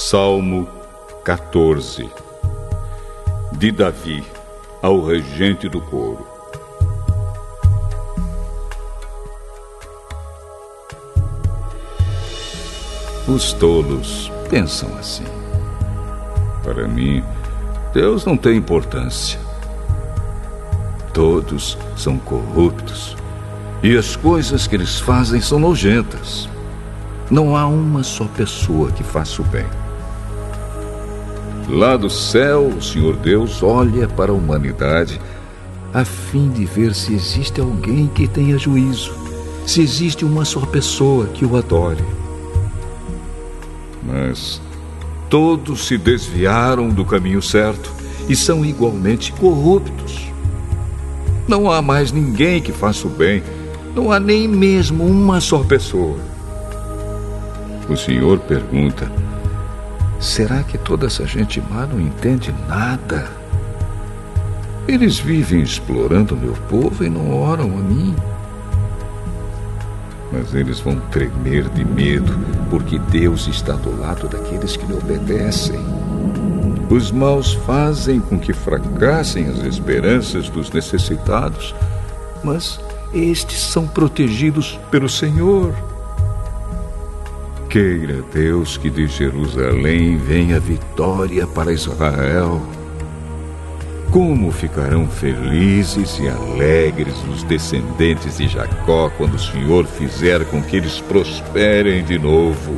Salmo 14 De Davi ao regente do coro. Os tolos pensam assim. Para mim, Deus não tem importância. Todos são corruptos e as coisas que eles fazem são nojentas. Não há uma só pessoa que faça o bem. Lá do céu, o Senhor Deus olha para a humanidade a fim de ver se existe alguém que tenha juízo, se existe uma só pessoa que o adore. Mas todos se desviaram do caminho certo e são igualmente corruptos. Não há mais ninguém que faça o bem, não há nem mesmo uma só pessoa. O Senhor pergunta: Será que toda essa gente má não entende nada? Eles vivem explorando meu povo e não oram a mim. Mas eles vão tremer de medo, porque Deus está do lado daqueles que lhe obedecem. Os maus fazem com que fracassem as esperanças dos necessitados, mas estes são protegidos pelo Senhor. Queira Deus que de Jerusalém venha vitória para Israel. Como ficarão felizes e alegres os descendentes de Jacó quando o Senhor fizer com que eles prosperem de novo.